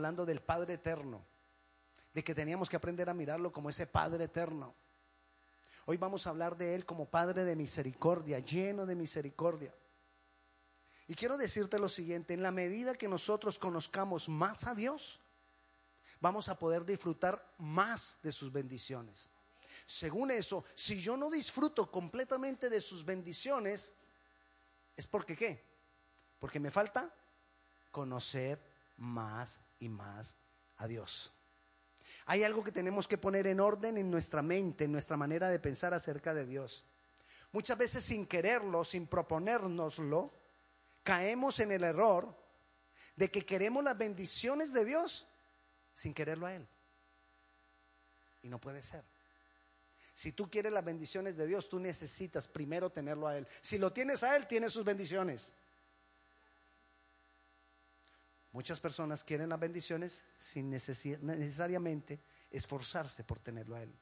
hablando del Padre eterno, de que teníamos que aprender a mirarlo como ese Padre eterno. Hoy vamos a hablar de Él como Padre de misericordia, lleno de misericordia. Y quiero decirte lo siguiente, en la medida que nosotros conozcamos más a Dios, vamos a poder disfrutar más de sus bendiciones. Según eso, si yo no disfruto completamente de sus bendiciones, es porque qué? Porque me falta conocer más y más a Dios. Hay algo que tenemos que poner en orden en nuestra mente, en nuestra manera de pensar acerca de Dios. Muchas veces sin quererlo, sin proponérnoslo, caemos en el error de que queremos las bendiciones de Dios sin quererlo a Él. Y no puede ser. Si tú quieres las bendiciones de Dios, tú necesitas primero tenerlo a Él. Si lo tienes a Él, tienes sus bendiciones. Muchas personas quieren las bendiciones sin necesariamente esforzarse por tenerlo a Él.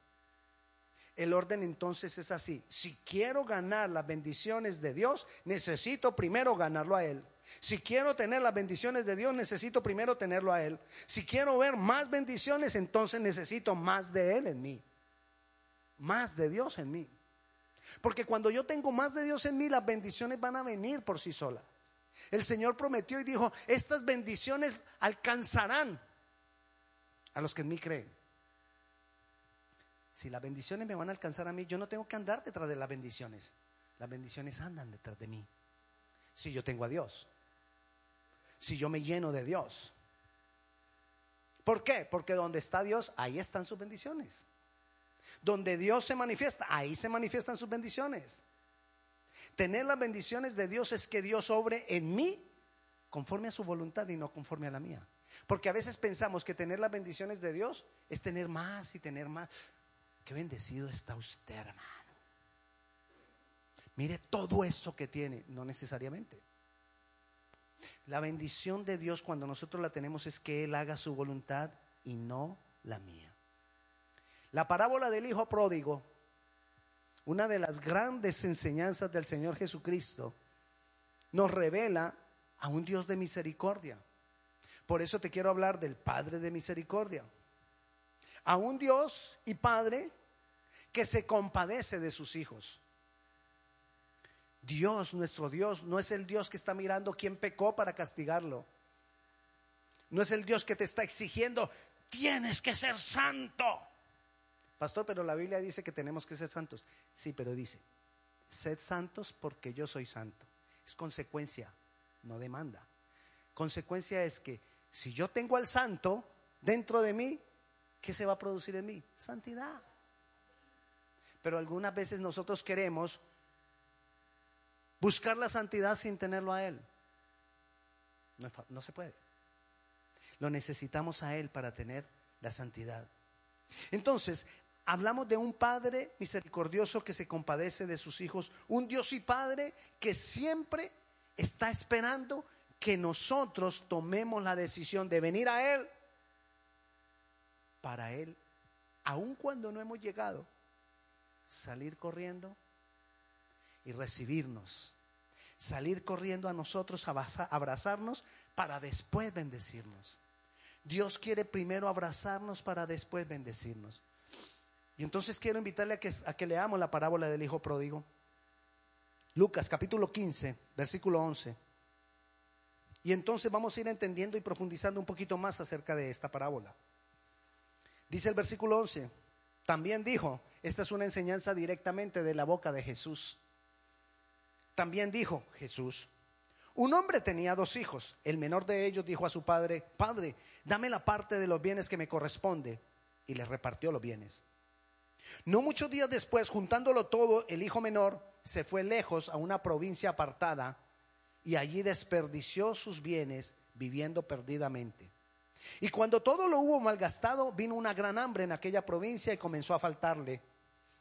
El orden entonces es así. Si quiero ganar las bendiciones de Dios, necesito primero ganarlo a Él. Si quiero tener las bendiciones de Dios, necesito primero tenerlo a Él. Si quiero ver más bendiciones, entonces necesito más de Él en mí. Más de Dios en mí. Porque cuando yo tengo más de Dios en mí, las bendiciones van a venir por sí solas. El Señor prometió y dijo, estas bendiciones alcanzarán a los que en mí creen. Si las bendiciones me van a alcanzar a mí, yo no tengo que andar detrás de las bendiciones. Las bendiciones andan detrás de mí. Si yo tengo a Dios. Si yo me lleno de Dios. ¿Por qué? Porque donde está Dios, ahí están sus bendiciones. Donde Dios se manifiesta, ahí se manifiestan sus bendiciones. Tener las bendiciones de Dios es que Dios obre en mí conforme a su voluntad y no conforme a la mía. Porque a veces pensamos que tener las bendiciones de Dios es tener más y tener más. Qué bendecido está usted, hermano. Mire todo eso que tiene, no necesariamente. La bendición de Dios cuando nosotros la tenemos es que Él haga su voluntad y no la mía. La parábola del Hijo Pródigo una de las grandes enseñanzas del Señor Jesucristo, nos revela a un Dios de misericordia. Por eso te quiero hablar del Padre de misericordia. A un Dios y Padre que se compadece de sus hijos. Dios, nuestro Dios, no es el Dios que está mirando quién pecó para castigarlo. No es el Dios que te está exigiendo, tienes que ser santo. Pastor, pero la Biblia dice que tenemos que ser santos. Sí, pero dice, sed santos porque yo soy santo. Es consecuencia, no demanda. Consecuencia es que si yo tengo al santo dentro de mí, ¿qué se va a producir en mí? Santidad. Pero algunas veces nosotros queremos buscar la santidad sin tenerlo a Él. No, no se puede. Lo necesitamos a Él para tener la santidad. Entonces, Hablamos de un Padre misericordioso que se compadece de sus hijos, un Dios y Padre que siempre está esperando que nosotros tomemos la decisión de venir a Él para Él, aun cuando no hemos llegado, salir corriendo y recibirnos, salir corriendo a nosotros, abrazarnos para después bendecirnos. Dios quiere primero abrazarnos para después bendecirnos. Y entonces quiero invitarle a que, leamos la parábola del Hijo Pródigo. Lucas capítulo 15, versículo 11. Y entonces vamos a ir entendiendo y profundizando un poquito más acerca de esta parábola. Dice el versículo 11, también dijo, esta es una enseñanza directamente de la boca de Jesús. También dijo Jesús, un hombre tenía dos hijos. El menor de ellos dijo a su padre, Padre, dame la parte de los bienes que me corresponde. Y le repartió los bienes. No muchos días después, juntándolo todo, el hijo menor se fue lejos a una provincia apartada y allí desperdició sus bienes viviendo perdidamente. Y cuando todo lo hubo malgastado, vino una gran hambre en aquella provincia y comenzó a faltarle.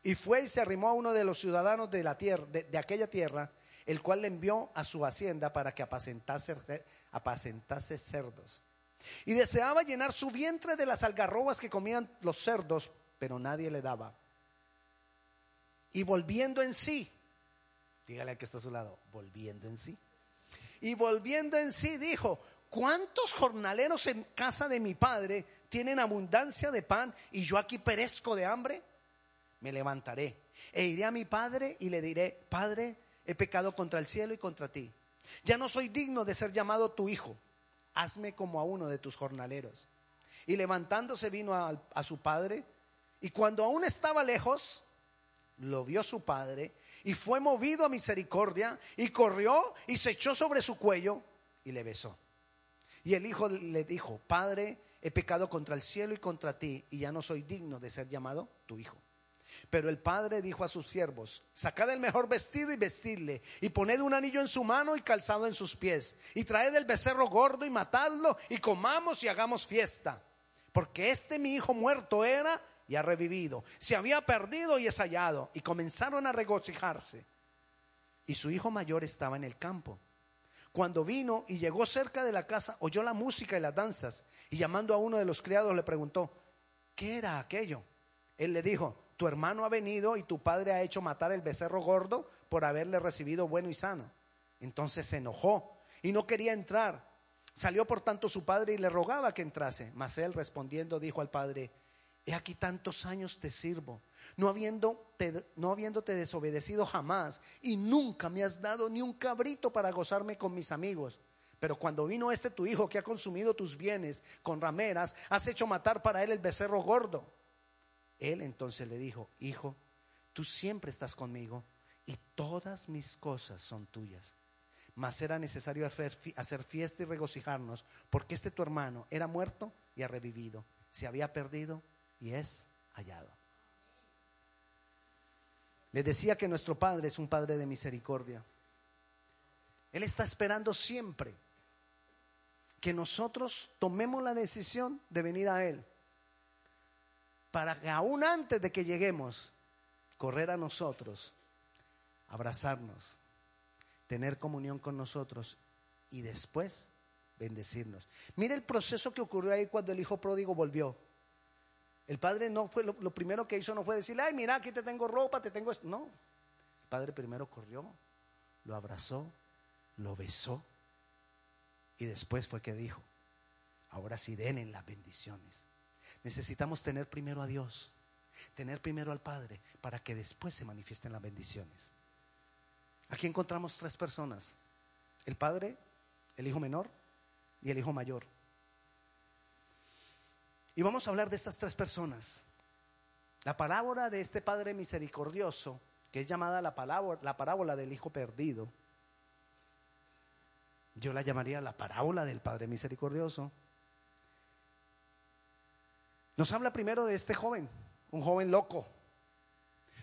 Y fue y se arrimó a uno de los ciudadanos de, la tierra, de, aquella tierra, el cual le envió a su hacienda para que apacentase, apacentase cerdos. Y deseaba llenar su vientre de las algarrobas que comían los cerdos, pero nadie le daba. Y volviendo en sí, dígale al que está a su lado, volviendo en sí. Y volviendo en sí dijo, ¿cuántos jornaleros en casa de mi padre tienen abundancia de pan y yo aquí perezco de hambre? Me levantaré e iré a mi padre y le diré, Padre, he pecado contra el cielo y contra ti. Ya no soy digno de ser llamado tu hijo. Hazme como a uno de tus jornaleros. Y levantándose vino a, a su padre y cuando aún estaba lejos, lo vio su padre y fue movido a misericordia y corrió y se echó sobre su cuello y le besó. Y el hijo le dijo, Padre, he pecado contra el cielo y contra ti y ya no soy digno de ser llamado tu hijo. Pero el padre dijo a sus siervos, sacad el mejor vestido y vestidle, y poned un anillo en su mano y calzado en sus pies, y traed el becerro gordo y matadlo, y comamos y hagamos fiesta. Porque este mi hijo muerto era y ha revivido. Se había perdido y es hallado. Y comenzaron a regocijarse. Y su hijo mayor estaba en el campo. Cuando vino y llegó cerca de la casa, oyó la música y las danzas. Y llamando a uno de los criados le preguntó, ¿qué era aquello? Él le dijo, tu hermano ha venido y tu padre ha hecho matar el becerro gordo por haberle recibido bueno y sano. Entonces se enojó y no quería entrar. Salió por tanto su padre y le rogaba que entrase. Mas él respondiendo dijo al padre, he aquí tantos años te sirvo, no, habiéndote, no desobedecido jamás, y nunca me has dado ni un cabrito para gozarme con mis amigos. Pero cuando vino este tu hijo que ha consumido tus bienes con rameras, has hecho matar para él el becerro gordo. Él entonces le dijo, hijo, tú siempre estás conmigo y todas mis cosas son tuyas. Mas era necesario hacer fiesta y regocijarnos, porque este tu hermano era muerto y ha revivido, se había perdido y es hallado. Le decía que nuestro Padre es un Padre de misericordia. Él está esperando siempre que nosotros tomemos la decisión de venir a Él. Para que aún antes de que lleguemos, correr a nosotros, abrazarnos, tener comunión con nosotros y después bendecirnos. Mire el proceso que ocurrió ahí cuando el hijo pródigo volvió. El padre no fue, lo, primero que hizo no fue decirle, ay, mira, aquí te tengo ropa, te tengo esto. No. El padre primero corrió, lo abrazó, lo besó y después fue que dijo, ahora sí den en las bendiciones. Necesitamos tener primero a Dios, tener primero al Padre para que después se manifiesten las bendiciones. Aquí encontramos tres personas, el Padre, el Hijo menor y el Hijo mayor. Y vamos a hablar de estas tres personas. La parábola de este Padre misericordioso, que es llamada la, la parábola del Hijo perdido, yo la llamaría la parábola del Padre misericordioso. Nos habla primero de este joven, un joven loco.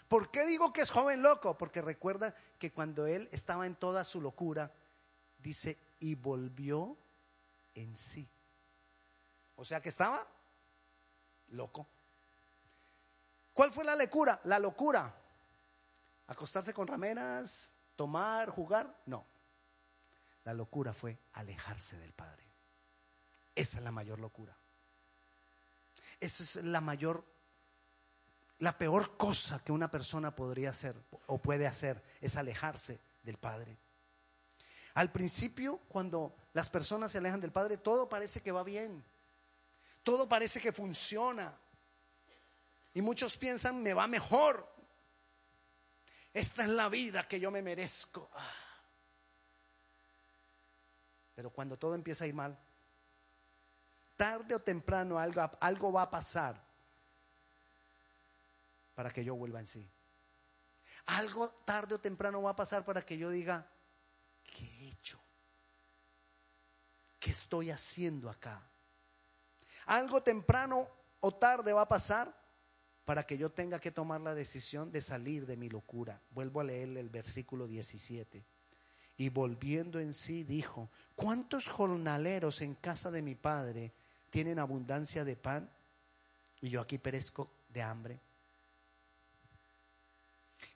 ¿Por qué digo que es joven loco? Porque recuerda que cuando él estaba en toda su locura, dice, y volvió en sí. O sea que estaba loco. ¿Cuál fue la locura? La locura. ¿Acostarse con rameras? ¿Tomar? ¿Jugar? No. La locura fue alejarse del Padre. Esa es la mayor locura. Esa es la mayor, la peor cosa que una persona podría hacer o puede hacer, es alejarse del Padre. Al principio, cuando las personas se alejan del Padre, todo parece que va bien todo parece que funciona. Y muchos piensan, me va mejor. Esta es la vida que yo me merezco. Ah. Pero cuando todo empieza a ir mal, tarde o temprano algo, algo va a pasar para que yo vuelva en sí. Algo tarde o temprano va a pasar para que yo diga, ¿qué he hecho? ¿Qué estoy haciendo acá? Algo temprano o tarde va a pasar para que yo tenga que tomar la decisión de salir de mi locura. Vuelvo a leerle el versículo 17. Y volviendo en sí dijo, ¿cuántos jornaleros en casa de mi padre tienen abundancia de pan y yo aquí perezco de hambre?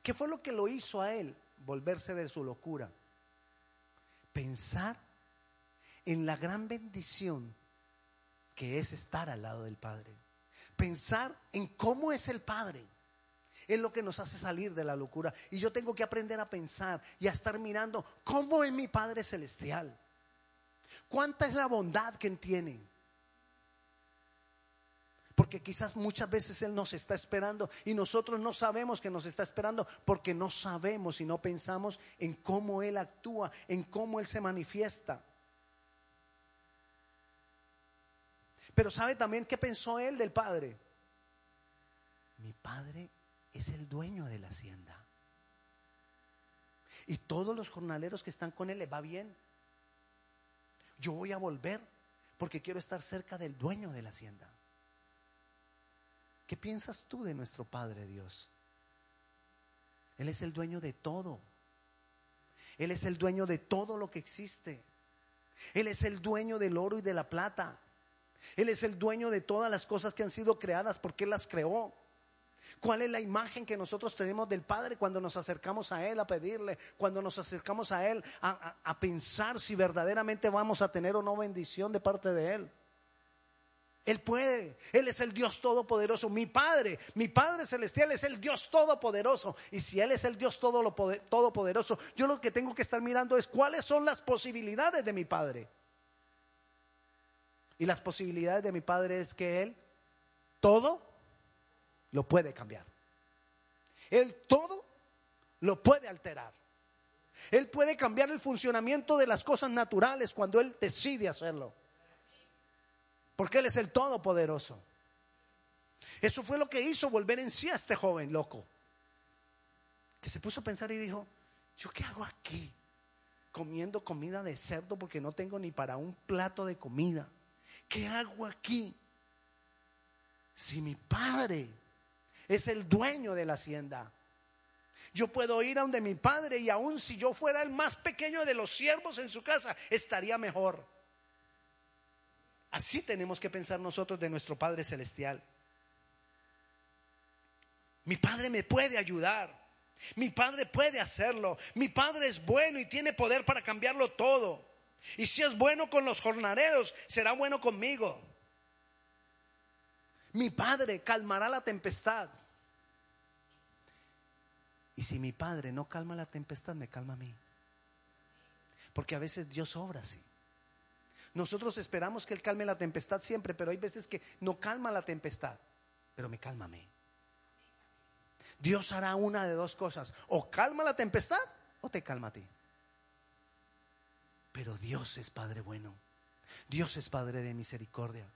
¿Qué fue lo que lo hizo a él volverse de su locura? Pensar en la gran bendición que es estar al lado del Padre. Pensar en cómo es el Padre. Es lo que nos hace salir de la locura. Y yo tengo que aprender a pensar y a estar mirando cómo es mi Padre Celestial. ¿Cuánta es la bondad que Él tiene? Porque quizás muchas veces Él nos está esperando y nosotros no sabemos que nos está esperando porque no sabemos y no pensamos en cómo Él actúa, en cómo Él se manifiesta. Pero ¿sabe también qué pensó Él del Padre? Mi Padre es el dueño de la hacienda. Y todos los jornaleros que están con Él le va bien. Yo voy a volver porque quiero estar cerca del dueño de la hacienda. ¿Qué piensas tú de nuestro Padre Dios? Él es el dueño de todo. Él es el dueño de todo lo que existe. Él es el dueño del oro y de la plata. Él es el dueño de todas las cosas que han sido creadas porque Él las creó. ¿Cuál es la imagen que nosotros tenemos del Padre cuando nos acercamos a Él a pedirle, cuando nos acercamos a Él a, a pensar si verdaderamente vamos a tener o no bendición de parte de Él? Él puede. Él es el Dios todopoderoso. Mi Padre, mi Padre celestial es el Dios todopoderoso. Y si Él es el Dios todopoderoso, yo lo que tengo que estar mirando es cuáles son las posibilidades de mi Padre. Y las posibilidades de mi Padre es que Él todo lo puede cambiar. Él todo lo puede alterar. Él puede cambiar el funcionamiento de las cosas naturales cuando Él decide hacerlo. Porque Él es el Todopoderoso. Eso fue lo que hizo volver en sí a este joven loco. Que se puso a pensar y dijo, ¿yo qué hago aquí? Comiendo comida de cerdo porque no tengo ni para un plato de comida. ¿Qué hago aquí? Si mi padre es el dueño de la hacienda. Yo puedo ir a donde mi padre y aun si yo fuera el más pequeño de los siervos en su casa, estaría mejor. Así tenemos que pensar nosotros de nuestro Padre Celestial. Mi Padre me puede ayudar. Mi Padre puede hacerlo. Mi Padre es bueno y tiene poder para cambiarlo todo. Y si es bueno con los jornaleros, será bueno conmigo. Mi Padre calmará la tempestad. Y si mi Padre no calma la tempestad, me calma a mí. Porque a veces Dios obra así. Nosotros esperamos que Él calme la tempestad siempre, pero hay veces que no calma la tempestad, pero me calma a mí. Dios hará una de dos cosas, o calma la tempestad o te calma a ti. Pero Dios es Padre bueno, Dios es Padre de misericordia.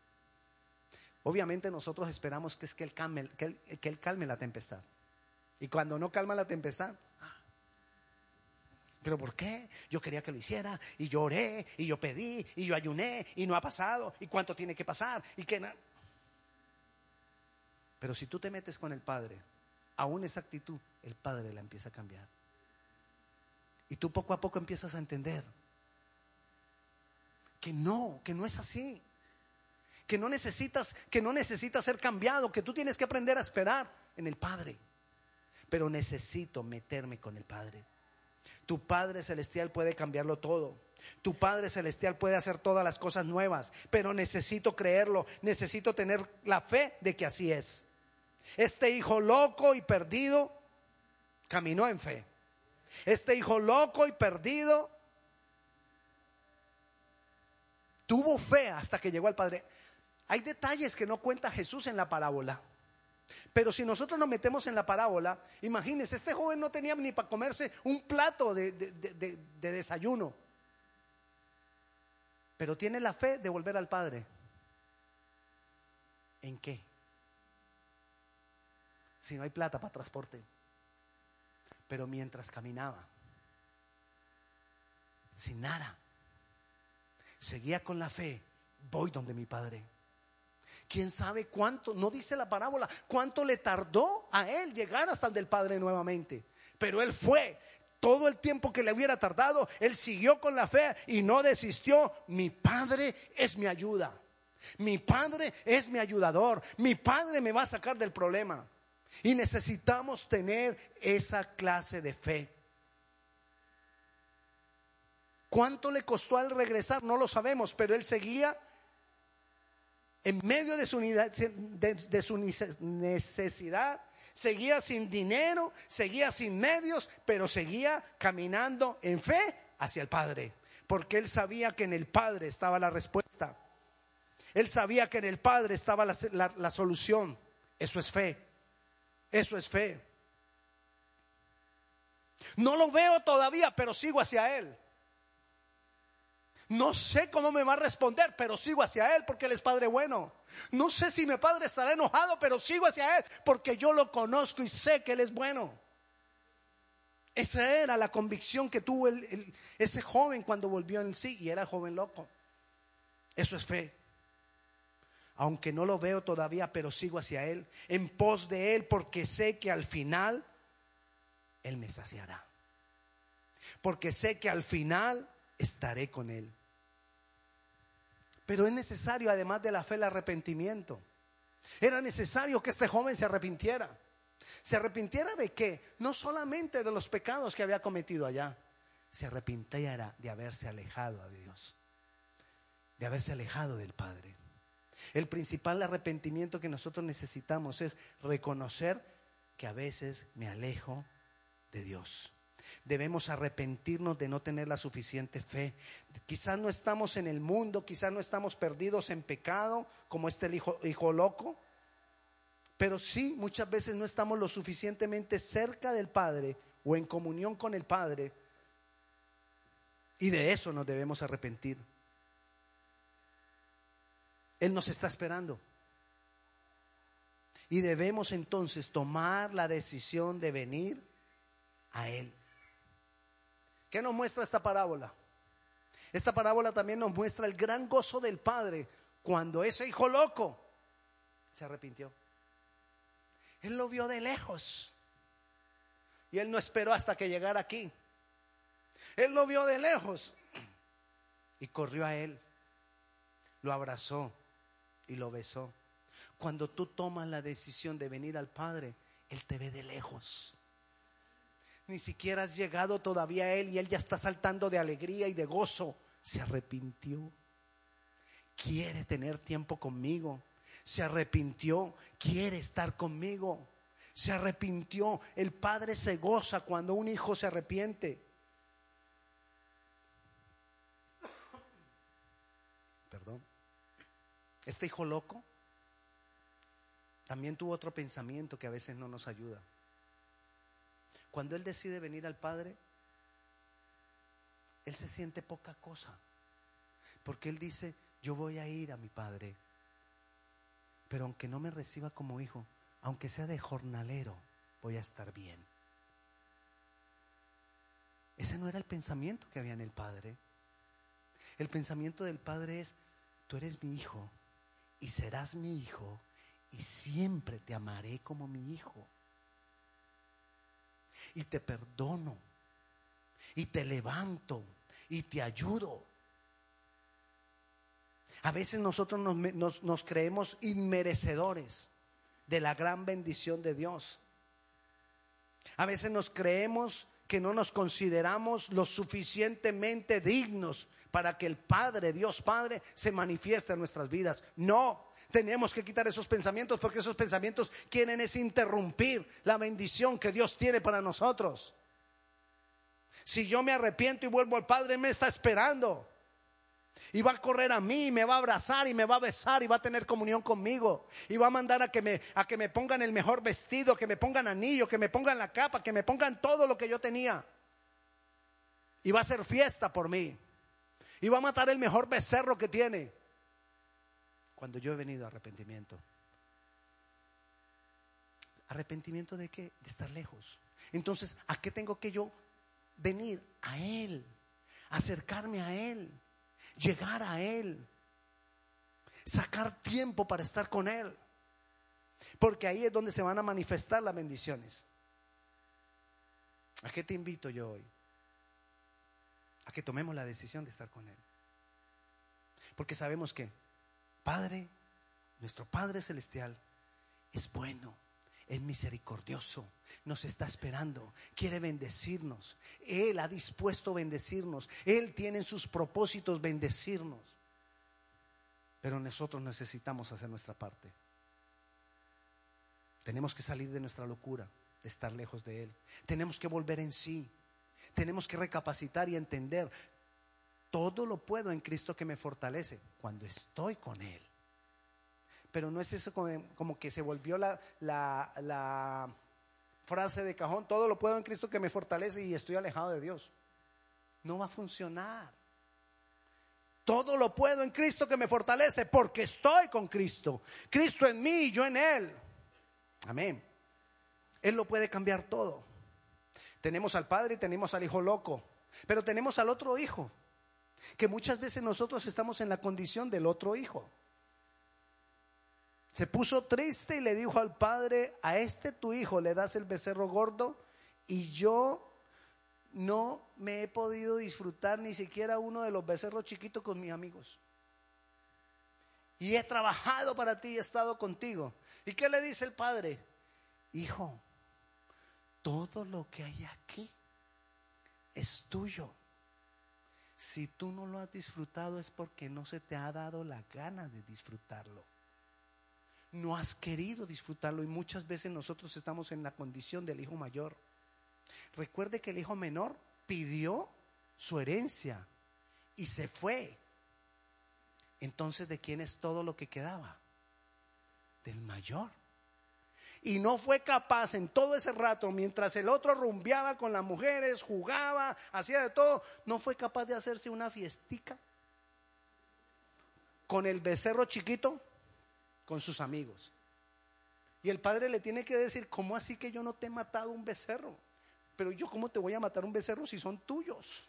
Obviamente nosotros esperamos que es que Él calme, que que calme la tempestad. Y cuando no calma la tempestad, ¿Pero por qué? Yo quería que lo hiciera y yo oré y yo pedí y yo ayuné y no ha pasado y cuánto tiene que pasar y que Pero si tú te metes con el Padre, aún esa actitud, el Padre la empieza a cambiar. Y tú poco a poco empiezas a entender que no, que no es así. Que no necesitas, que no necesitas ser cambiado, que tú tienes que aprender a esperar en el Padre. Pero necesito meterme con el Padre. Tu Padre Celestial puede cambiarlo todo. Tu Padre Celestial puede hacer todas las cosas nuevas, pero necesito creerlo, necesito tener la fe de que así es. Este hijo loco y perdido caminó en fe. Este hijo loco y perdido tuvo fe hasta que llegó al Padre. Hay detalles que no cuenta Jesús en la parábola. Pero si nosotros nos metemos en la parábola, imagínense, este joven no tenía ni para comerse un plato de, desayuno, pero tiene la fe de volver al Padre. ¿En qué? Si no hay plata para transporte. Pero mientras caminaba, sin nada, seguía con la fe, voy donde mi Padre. ¿Quién sabe cuánto? No dice la parábola, cuánto le tardó a él llegar hasta el del Padre nuevamente. Pero él fue. Todo el tiempo que le hubiera tardado, él siguió con la fe y no desistió. Mi Padre es mi ayuda. Mi Padre es mi ayudador. Mi Padre me va a sacar del problema. Y necesitamos tener esa clase de fe. ¿Cuánto le costó al regresar? No lo sabemos, pero él seguía en medio de su, de, su necesidad, seguía sin dinero, seguía sin medios, pero seguía caminando en fe hacia el Padre. porque él sabía que en el Padre estaba la respuesta. Él sabía que en el Padre estaba la solución. Eso es fe. Eso es fe. No lo veo todavía, pero sigo hacia Él. No sé cómo me va a responder, pero sigo hacia Él porque Él es Padre bueno. No sé si mi Padre estará enojado, pero sigo hacia Él porque yo lo conozco y sé que Él es bueno. Esa era la convicción que tuvo ese joven cuando volvió en sí y era joven loco. Eso es fe. Aunque no lo veo todavía, pero sigo hacia Él, en pos de Él, porque sé que al final Él me saciará. Porque sé que al final estaré con Él. Pero es necesario, además de la fe, el arrepentimiento. Era necesario que este joven se arrepintiera. ¿Se arrepintiera de qué? No solamente de los pecados que había cometido allá. Se arrepintiera de haberse alejado de Dios. De haberse alejado del Padre. El principal arrepentimiento que nosotros necesitamos es reconocer que a veces me alejo de Dios. Debemos arrepentirnos de no tener la suficiente fe. Quizás no estamos en el mundo, quizás no estamos perdidos en pecado, como este hijo, hijo loco, pero sí muchas veces no estamos lo suficientemente cerca del Padre o en comunión con el Padre. Y de eso nos debemos arrepentir. Él nos está esperando. Y debemos entonces tomar la decisión de venir a Él. ¿Qué nos muestra esta parábola? Esta parábola también nos muestra el gran gozo del Padre cuando ese hijo loco se arrepintió. Él lo vio de lejos. Y él no esperó hasta que llegara aquí. Él lo vio de lejos y corrió a él. Lo abrazó y lo besó. Cuando tú tomas la decisión de venir al Padre, Él te ve de lejos ni siquiera has llegado todavía a Él y Él ya está saltando de alegría y de gozo. Se arrepintió. Quiere tener tiempo conmigo. Se arrepintió. Quiere estar conmigo. Se arrepintió. El padre se goza cuando un hijo se arrepiente. Perdón. Este hijo loco también tuvo otro pensamiento que a veces no nos ayuda. Cuando Él decide venir al Padre, Él se siente poca cosa. Porque Él dice, yo voy a ir a mi Padre. Pero aunque no me reciba como hijo, aunque sea de jornalero, voy a estar bien. Ese no era el pensamiento que había en el Padre. El pensamiento del Padre es, tú eres mi hijo y serás mi hijo y siempre te amaré como mi hijo y te perdono y te levanto y te ayudo. A veces nosotros nos, creemos inmerecedores de la gran bendición de Dios. A veces nos creemos que no nos consideramos lo suficientemente dignos para que el Padre, Dios Padre, se manifieste en nuestras vidas. No, tenemos que quitar esos pensamientos porque esos pensamientos quieren es interrumpir la bendición que Dios tiene para nosotros. Si yo me arrepiento y vuelvo al Padre, me está esperando. Y va a correr a mí, y me va a abrazar y me va a besar y va a tener comunión conmigo. Y va a mandar a que me, a que me pongan el mejor vestido, que me pongan anillo, que me pongan la capa, que me pongan todo lo que yo tenía. Y va a hacer fiesta por mí. Y va a matar el mejor becerro que tiene cuando yo he venido a arrepentimiento. ¿Arrepentimiento de qué? De estar lejos. Entonces, ¿a qué tengo que yo venir? A Él, acercarme a Él, llegar a Él, sacar tiempo para estar con Él. Porque ahí es donde se van a manifestar las bendiciones. ¿A qué te invito yo hoy? A que tomemos la decisión de estar con Él. Porque sabemos que Padre, nuestro Padre Celestial, es bueno, es misericordioso, nos está esperando, quiere bendecirnos. Él ha dispuesto bendecirnos, Él tiene en sus propósitos bendecirnos. Pero nosotros necesitamos hacer nuestra parte. Tenemos que salir de nuestra locura, de estar lejos de Él. Tenemos que volver en sí. Tenemos que recapacitar y entender todo lo puedo en Cristo que me fortalece cuando estoy con Él. Pero no es eso como, que se volvió la, frase de cajón, todo lo puedo en Cristo que me fortalece y estoy alejado de Dios. No va a funcionar. Todo lo puedo en Cristo que me fortalece porque estoy con Cristo. Cristo en mí y yo en Él. Amén. Él lo puede cambiar todo. Tenemos al Padre y tenemos al Hijo loco, pero tenemos al otro Hijo, que muchas veces nosotros estamos en la condición del otro Hijo. Se puso triste y le dijo al Padre, a este tu Hijo le das el becerro gordo y yo no me he podido disfrutar ni siquiera uno de los becerros chiquitos con mis amigos. Y he trabajado para ti, he estado contigo. ¿Y qué le dice el Padre? Hijo, todo lo que hay aquí es tuyo. Si tú no lo has disfrutado es porque no se te ha dado la gana de disfrutarlo. No has querido disfrutarlo y muchas veces nosotros estamos en la condición del hijo mayor. Recuerde que el hijo menor pidió su herencia y se fue. Entonces, ¿de quién es todo lo que quedaba? Del mayor y no fue capaz en todo ese rato, mientras el otro rumbeaba con las mujeres, jugaba, hacía de todo, no fue capaz de hacerse una fiestica con el becerro chiquito, con sus amigos. Y el padre le tiene que decir, ¿cómo así que yo no te he matado un becerro? Pero yo, ¿cómo te voy a matar un becerro si son tuyos?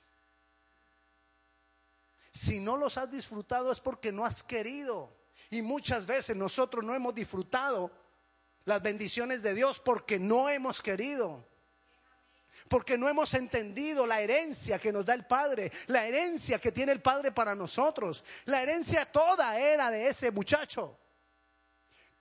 Si no los has disfrutado es porque no has querido. Y muchas veces nosotros no hemos disfrutado las bendiciones de Dios porque no hemos querido. Porque no hemos entendido la herencia que nos da el Padre, la herencia que tiene el Padre para nosotros. La herencia toda era de ese muchacho.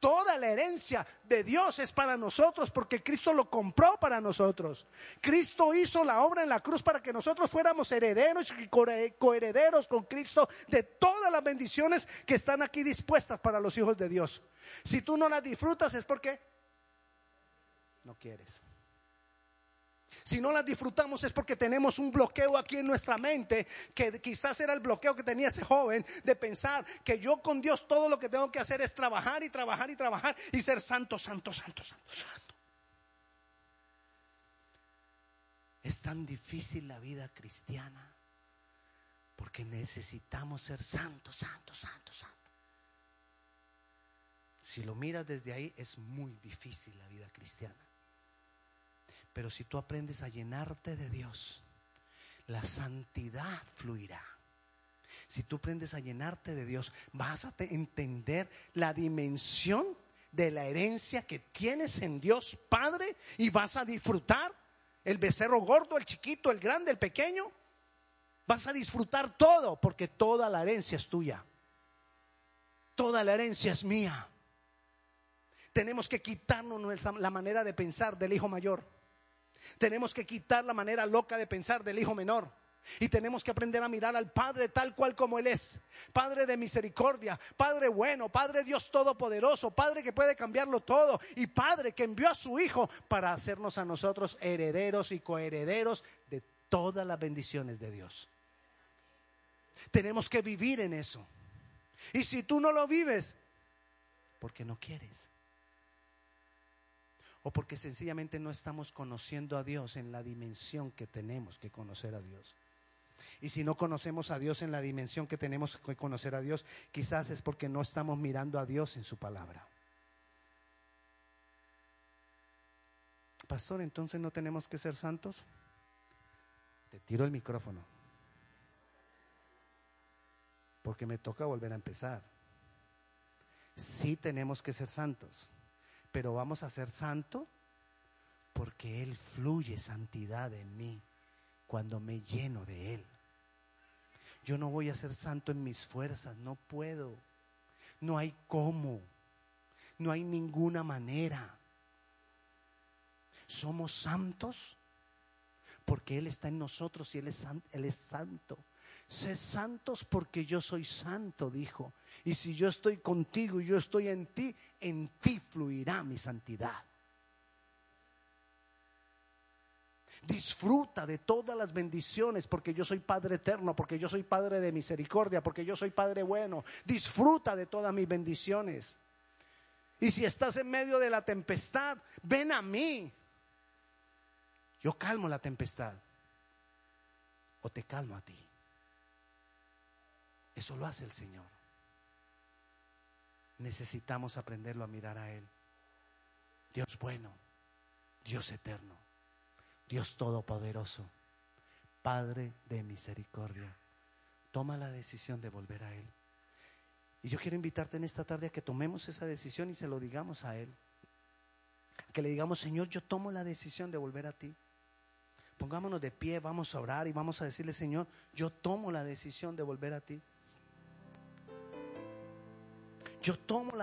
Toda la herencia de Dios es para nosotros porque Cristo lo compró para nosotros. Cristo hizo la obra en la cruz para que nosotros fuéramos herederos y coherederos con Cristo de todas las bendiciones que están aquí dispuestas para los hijos de Dios. Si tú no las disfrutas es porque no quieres. Si no las disfrutamos es porque tenemos un bloqueo aquí en nuestra mente, que quizás era el bloqueo que tenía ese joven de pensar que yo con Dios todo lo que tengo que hacer es trabajar y trabajar y trabajar y ser santo, santo, santo, santo, santo. Es tan difícil la vida cristiana porque necesitamos ser santo, santo, santo, santo. Si lo miras desde ahí, es muy difícil la vida cristiana. Pero si tú aprendes a llenarte de Dios, la santidad fluirá. Si tú aprendes a llenarte de Dios, vas a entender la dimensión de la herencia que tienes en Dios Padre y vas a disfrutar el becerro gordo, el chiquito, el grande, el pequeño. Vas a disfrutar todo porque toda la herencia es tuya. Toda la herencia es mía. Tenemos que quitarnos la manera de pensar del hijo mayor. Tenemos que quitar la manera loca de pensar del hijo menor. Y tenemos que aprender a mirar al Padre tal cual como Él es. Padre de misericordia, Padre bueno, Padre Dios todopoderoso, Padre que puede cambiarlo todo. Y Padre que envió a su Hijo para hacernos a nosotros herederos y coherederos de todas las bendiciones de Dios. Tenemos que vivir en eso. Y si tú no lo vives, porque no quieres o porque sencillamente no estamos conociendo a Dios en la dimensión que tenemos que conocer a Dios. Y si no conocemos a Dios en la dimensión que tenemos que conocer a Dios, quizás es porque no estamos mirando a Dios en su palabra. Pastor, entonces no tenemos que ser santos. Te tiro el micrófono. Porque me toca volver a empezar. Sí tenemos que ser santos pero vamos a ser santo porque Él fluye santidad en mí cuando me lleno de Él. Yo no voy a ser santo en mis fuerzas, no puedo. No hay cómo. No hay ninguna manera. Somos santos porque Él está en nosotros y Él es, Él es santo. Sé santos porque yo soy santo, dijo. Y si yo estoy contigo y yo estoy en ti, en ti fluirá mi santidad. Disfruta de todas las bendiciones porque yo soy Padre eterno, porque yo soy Padre de misericordia, porque yo soy Padre bueno. Disfruta de todas mis bendiciones. Y si estás en medio de la tempestad, ven a mí. Yo calmo la tempestad. O te calmo a ti. Eso lo hace el Señor. Necesitamos aprenderlo a mirar a Él. Dios bueno, Dios eterno, Dios todopoderoso, Padre de misericordia. Toma la decisión de volver a Él. Y yo quiero invitarte en esta tarde a que tomemos esa decisión y se lo digamos a Él. Que le digamos, Señor, yo tomo la decisión de volver a ti. Pongámonos de pie, vamos a orar y vamos a decirle, Señor, yo tomo la decisión de volver a ti. Yo tomo la